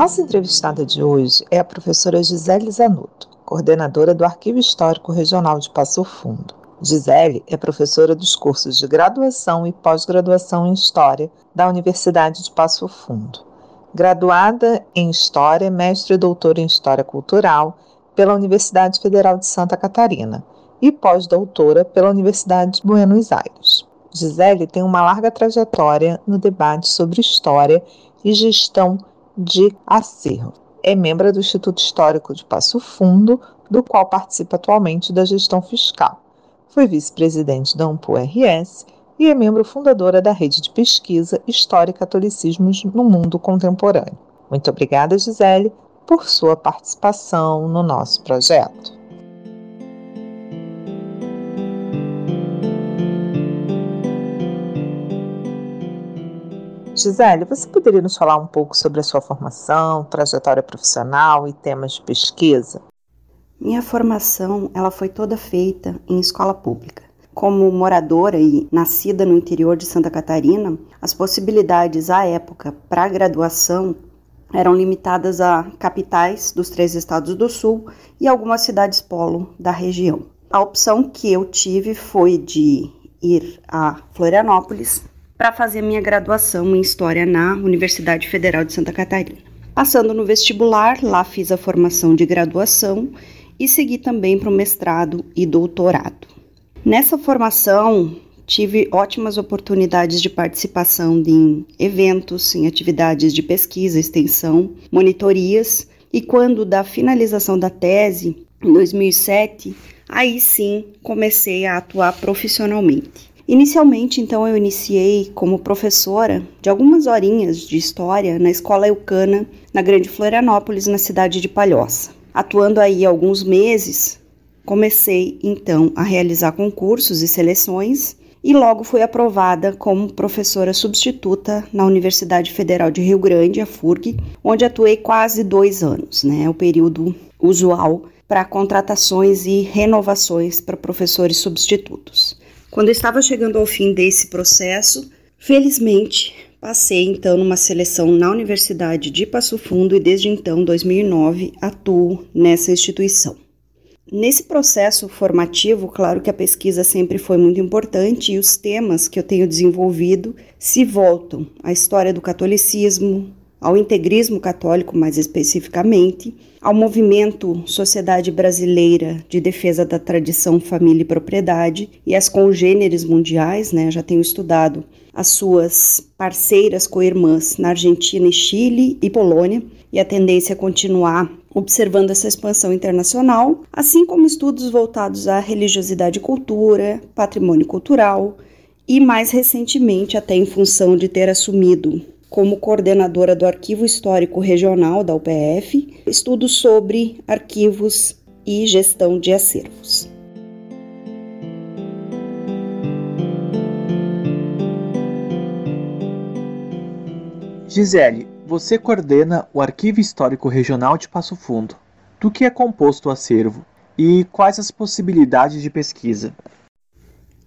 Nossa entrevistada de hoje é a professora Gisele Zanotto, coordenadora do Arquivo Histórico Regional de Passo Fundo. Gisele é professora dos cursos de graduação e pós-graduação em História da Universidade de Passo Fundo. Graduada em História, mestre e doutora em História Cultural pela Universidade Federal de Santa Catarina e pós-doutora pela Universidade de Buenos Aires. Gisele tem uma larga trajetória no debate sobre história e gestão de acervo. É membro do Instituto Histórico de Passo Fundo, do qual participa atualmente da gestão fiscal. Foi vice-presidente da UMPU-RS e é membro fundadora da rede de pesquisa História e Catolicismos no Mundo Contemporâneo. Muito obrigada, Gisele, por sua participação no nosso projeto. Gisele, você poderia nos falar um pouco sobre a sua formação, trajetória profissional e temas de pesquisa? Minha formação, ela foi toda feita em escola pública. Como moradora e nascida no interior de Santa Catarina, as possibilidades à época para graduação eram limitadas a capitais dos três estados do sul e algumas cidades polo da região. A opção que eu tive foi de ir a Florianópolis para fazer minha graduação em História na Universidade Federal de Santa Catarina. Passando no vestibular, lá fiz a formação de graduação e segui também para o mestrado e doutorado. Nessa formação, tive ótimas oportunidades de participação em eventos, em atividades de pesquisa, extensão, monitorias, e quando da finalização da tese, em 2007, aí sim comecei a atuar profissionalmente. Inicialmente, então, eu iniciei como professora de algumas horinhas de história na Escola Eucana, na Grande Florianópolis, na cidade de Palhoça. Atuando aí alguns meses, comecei então a realizar concursos e seleções e logo fui aprovada como professora substituta na Universidade Federal de Rio Grande, a FURG, onde atuei quase dois anos, né? O período usual para contratações e renovações para professores substitutos. Quando eu estava chegando ao fim desse processo, felizmente passei então numa seleção na Universidade de Passo Fundo e desde então, 2009, atuo nessa instituição. Nesse processo formativo, claro que a pesquisa sempre foi muito importante e os temas que eu tenho desenvolvido se voltam à história do catolicismo, ao integrismo católico mais especificamente, ao movimento Sociedade Brasileira de Defesa da Tradição, Família e Propriedade e as congêneres mundiais, né? Já tenho estudado as suas parceiras co-irmãs na Argentina e Chile e Polônia, e a tendência é continuar observando essa expansão internacional, assim como estudos voltados à religiosidade e cultura, patrimônio cultural, e mais recentemente, até em função de ter assumido como coordenadora do Arquivo Histórico Regional da UPF, estudos sobre arquivos e gestão de acervos. Gisele, você coordena o Arquivo Histórico Regional de Passo Fundo. Do que é composto o acervo e quais as possibilidades de pesquisa?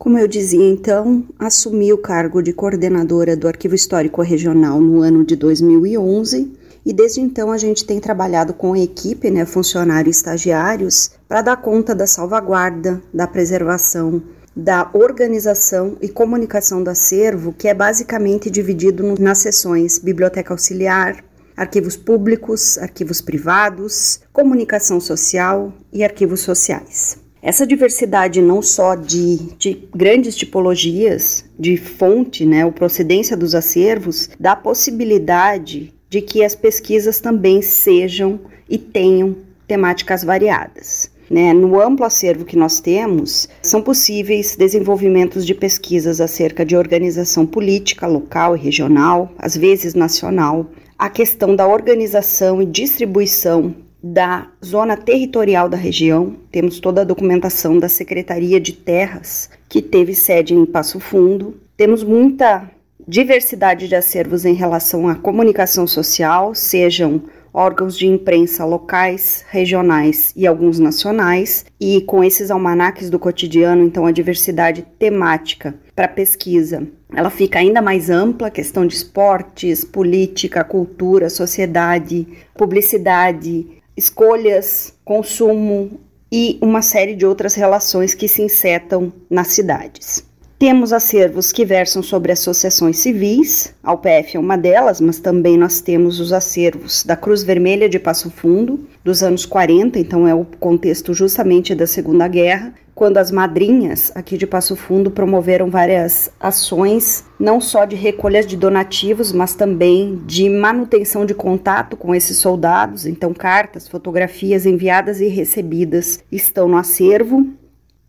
Como eu dizia então, assumi o cargo de coordenadora do Arquivo Histórico Regional no ano de 2011 e desde então a gente tem trabalhado com equipe, né, funcionários e estagiários, para dar conta da salvaguarda, da preservação, da organização e comunicação do acervo, que é basicamente dividido nas seções Biblioteca Auxiliar, arquivos públicos, arquivos privados, comunicação social e arquivos sociais. Essa diversidade não só de, de, grandes tipologias de fonte, né, ou procedência dos acervos, dá possibilidade de que as pesquisas também sejam e tenham temáticas variadas. Né? No amplo acervo que nós temos, são possíveis desenvolvimentos de pesquisas acerca de organização política local e regional, às vezes nacional, a questão da organização e distribuição da zona territorial da região. Temos toda a documentação da Secretaria de Terras, que teve sede em Passo Fundo. Temos muita diversidade de acervos em relação à comunicação social, sejam órgãos de imprensa locais, regionais e alguns nacionais, e com esses almanaques do cotidiano, então a diversidade temática para pesquisa, ela fica ainda mais ampla, questão de esportes, política, cultura, sociedade, publicidade, escolhas, consumo e uma série de outras relações que se insetam nas cidades. Temos acervos que versam sobre associações civis, a UPF é uma delas, mas também nós temos os acervos da Cruz Vermelha de Passo Fundo, dos anos 40, então é o contexto justamente da Segunda Guerra, quando as madrinhas aqui de Passo Fundo promoveram várias ações, não só de recolha de donativos, mas também de manutenção de contato com esses soldados. Então, cartas, fotografias enviadas e recebidas estão no acervo.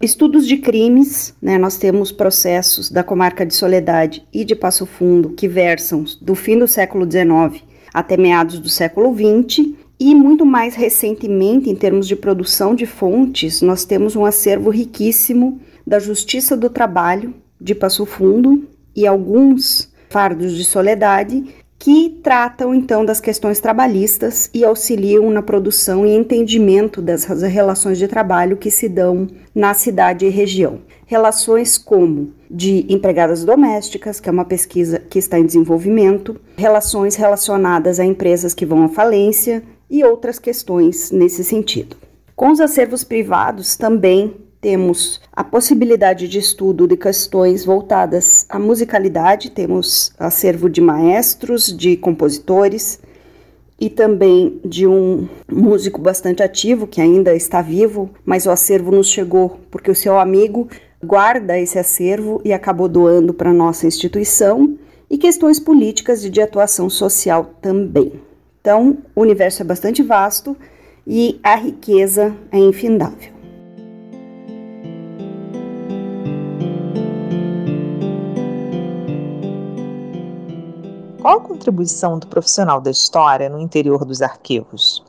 Estudos de crimes, né? Nós temos processos da comarca de Soledade e de Passo Fundo que versam do fim do século XIX até meados do século XX. E muito mais recentemente, em termos de produção de fontes, nós temos um acervo riquíssimo da Justiça do Trabalho de Passo Fundo e alguns fardos de soledade que tratam então das questões trabalhistas e auxiliam na produção e entendimento das relações de trabalho que se dão na cidade e região. Relações como de empregadas domésticas, que é uma pesquisa que está em desenvolvimento, relações relacionadas a empresas que vão à falência e outras questões nesse sentido. Com os acervos privados também temos a possibilidade de estudo de questões voltadas à musicalidade, temos acervo de maestros, de compositores e também de um músico bastante ativo que ainda está vivo, mas o acervo nos chegou porque o seu amigo guarda esse acervo e acabou doando para nossa instituição, e questões políticas e de atuação social também. Então, o universo é bastante vasto e a riqueza é infindável. Contribuição do profissional da história no interior dos arquivos?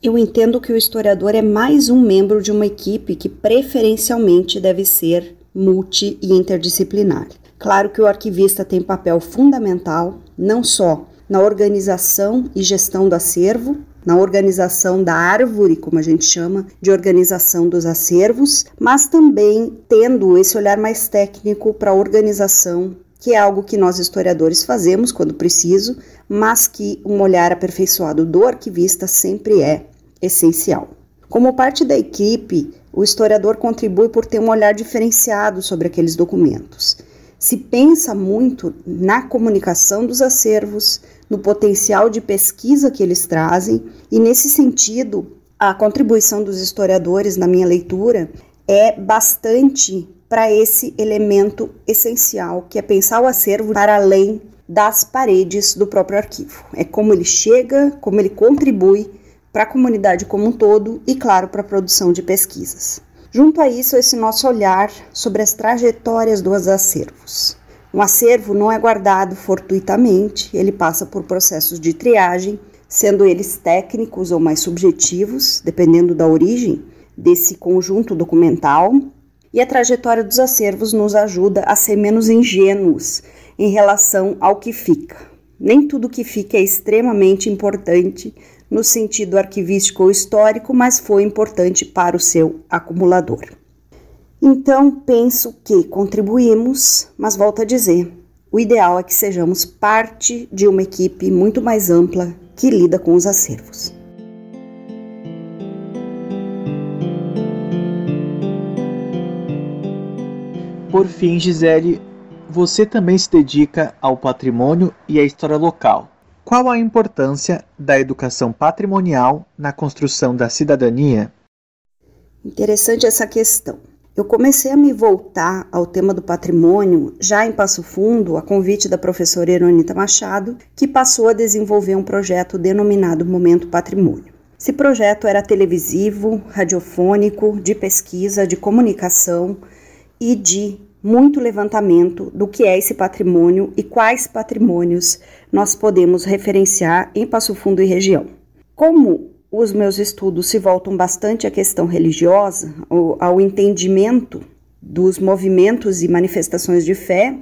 Eu entendo que o historiador é mais um membro de uma equipe que preferencialmente deve ser multi e interdisciplinar. Claro que o arquivista tem papel fundamental não só na organização e gestão do acervo, na organização da árvore, como a gente chama, de organização dos acervos, mas também tendo esse olhar mais técnico para a organização que é algo que nós historiadores fazemos quando preciso, mas que um olhar aperfeiçoado do arquivista sempre é essencial. Como parte da equipe, o historiador contribui por ter um olhar diferenciado sobre aqueles documentos. Se pensa muito na comunicação dos acervos, no potencial de pesquisa que eles trazem, e nesse sentido, a contribuição dos historiadores na minha leitura é bastante para esse elemento essencial, que é pensar o acervo para além das paredes do próprio arquivo. É como ele chega, como ele contribui para a comunidade como um todo e, claro, para a produção de pesquisas. Junto a isso, esse nosso olhar sobre as trajetórias dos acervos. Um acervo não é guardado fortuitamente, ele passa por processos de triagem, sendo eles técnicos ou mais subjetivos, dependendo da origem desse conjunto documental, e a trajetória dos acervos nos ajuda a ser menos ingênuos em relação ao que fica. Nem tudo que fica é extremamente importante no sentido arquivístico ou histórico, mas foi importante para o seu acumulador. Então, penso que contribuímos, mas volto a dizer, o ideal é que sejamos parte de uma equipe muito mais ampla que lida com os acervos. Por fim, Gisele, você também se dedica ao patrimônio e à história local. Qual a importância da educação patrimonial na construção da cidadania? Interessante essa questão. Eu comecei a me voltar ao tema do patrimônio já em Passo Fundo, a convite da professora Eronita Machado, que passou a desenvolver um projeto denominado Momento Patrimônio. Esse projeto era televisivo, radiofônico, de pesquisa, de comunicação e de muito levantamento do que é esse patrimônio e quais patrimônios nós podemos referenciar em Passo Fundo e região. Como os meus estudos se voltam bastante à questão religiosa, ao entendimento dos movimentos e manifestações de fé,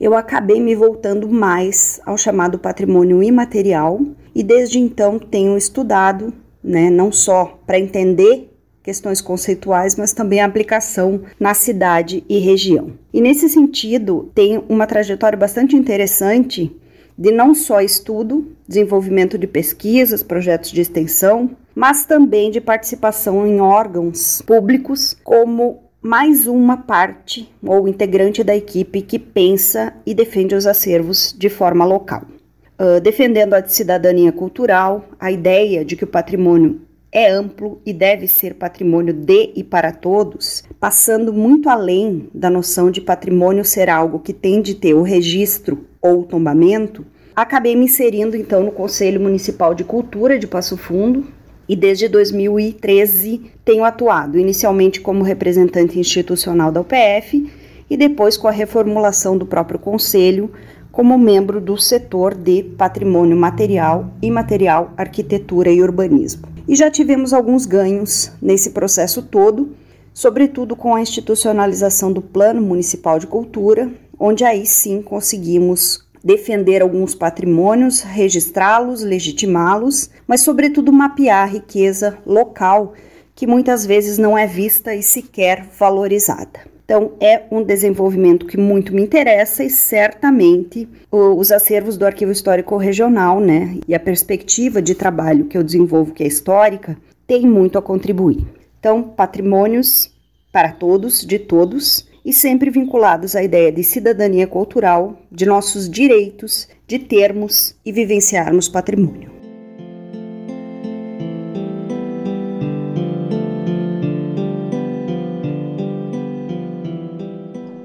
eu acabei me voltando mais ao chamado patrimônio imaterial e desde então tenho estudado, né, não só para entender questões conceituais, mas também a aplicação na cidade e região. E nesse sentido, tem uma trajetória bastante interessante de não só estudo, desenvolvimento de pesquisas, projetos de extensão, mas também de participação em órgãos públicos como mais uma parte ou integrante da equipe que pensa e defende os acervos de forma local. Uh, defendendo a cidadania cultural, a ideia de que o patrimônio é amplo e deve ser patrimônio de e para todos, passando muito além da noção de patrimônio ser algo que tem de ter o registro ou o tombamento, acabei me inserindo então no Conselho Municipal de Cultura de Passo Fundo e desde 2013 tenho atuado inicialmente como representante institucional da UPF e depois com a reformulação do próprio conselho como membro do setor de patrimônio material, imaterial, arquitetura e urbanismo. E já tivemos alguns ganhos nesse processo todo, sobretudo com a institucionalização do Plano Municipal de Cultura, onde aí sim conseguimos defender alguns patrimônios, registrá-los, legitimá-los, mas sobretudo mapear a riqueza local que muitas vezes não é vista e sequer valorizada. Então, é um desenvolvimento que muito me interessa e certamente os acervos do Arquivo Histórico Regional, né, e a perspectiva de trabalho que eu desenvolvo, que é histórica, tem muito a contribuir. Então, patrimônios para todos, de todos, e sempre vinculados à ideia de cidadania cultural, de nossos direitos, de termos e vivenciarmos patrimônio.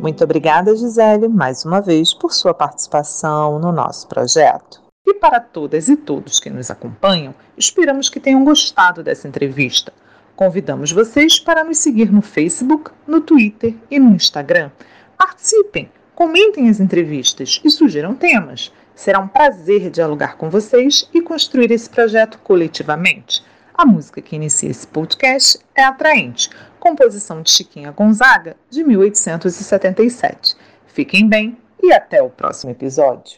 Muito obrigada, Gisele, mais uma vez por sua participação no nosso projeto. E para todas e todos que nos acompanham, esperamos que tenham gostado dessa entrevista. Convidamos vocês para nos seguir no Facebook, no Twitter e no Instagram. Participem, comentem as entrevistas e sugiram temas. Será um prazer dialogar com vocês e construir esse projeto coletivamente. A música que inicia esse podcast é Atraente, composição de Chiquinha Gonzaga, de 1877. Fiquem bem e até o próximo episódio.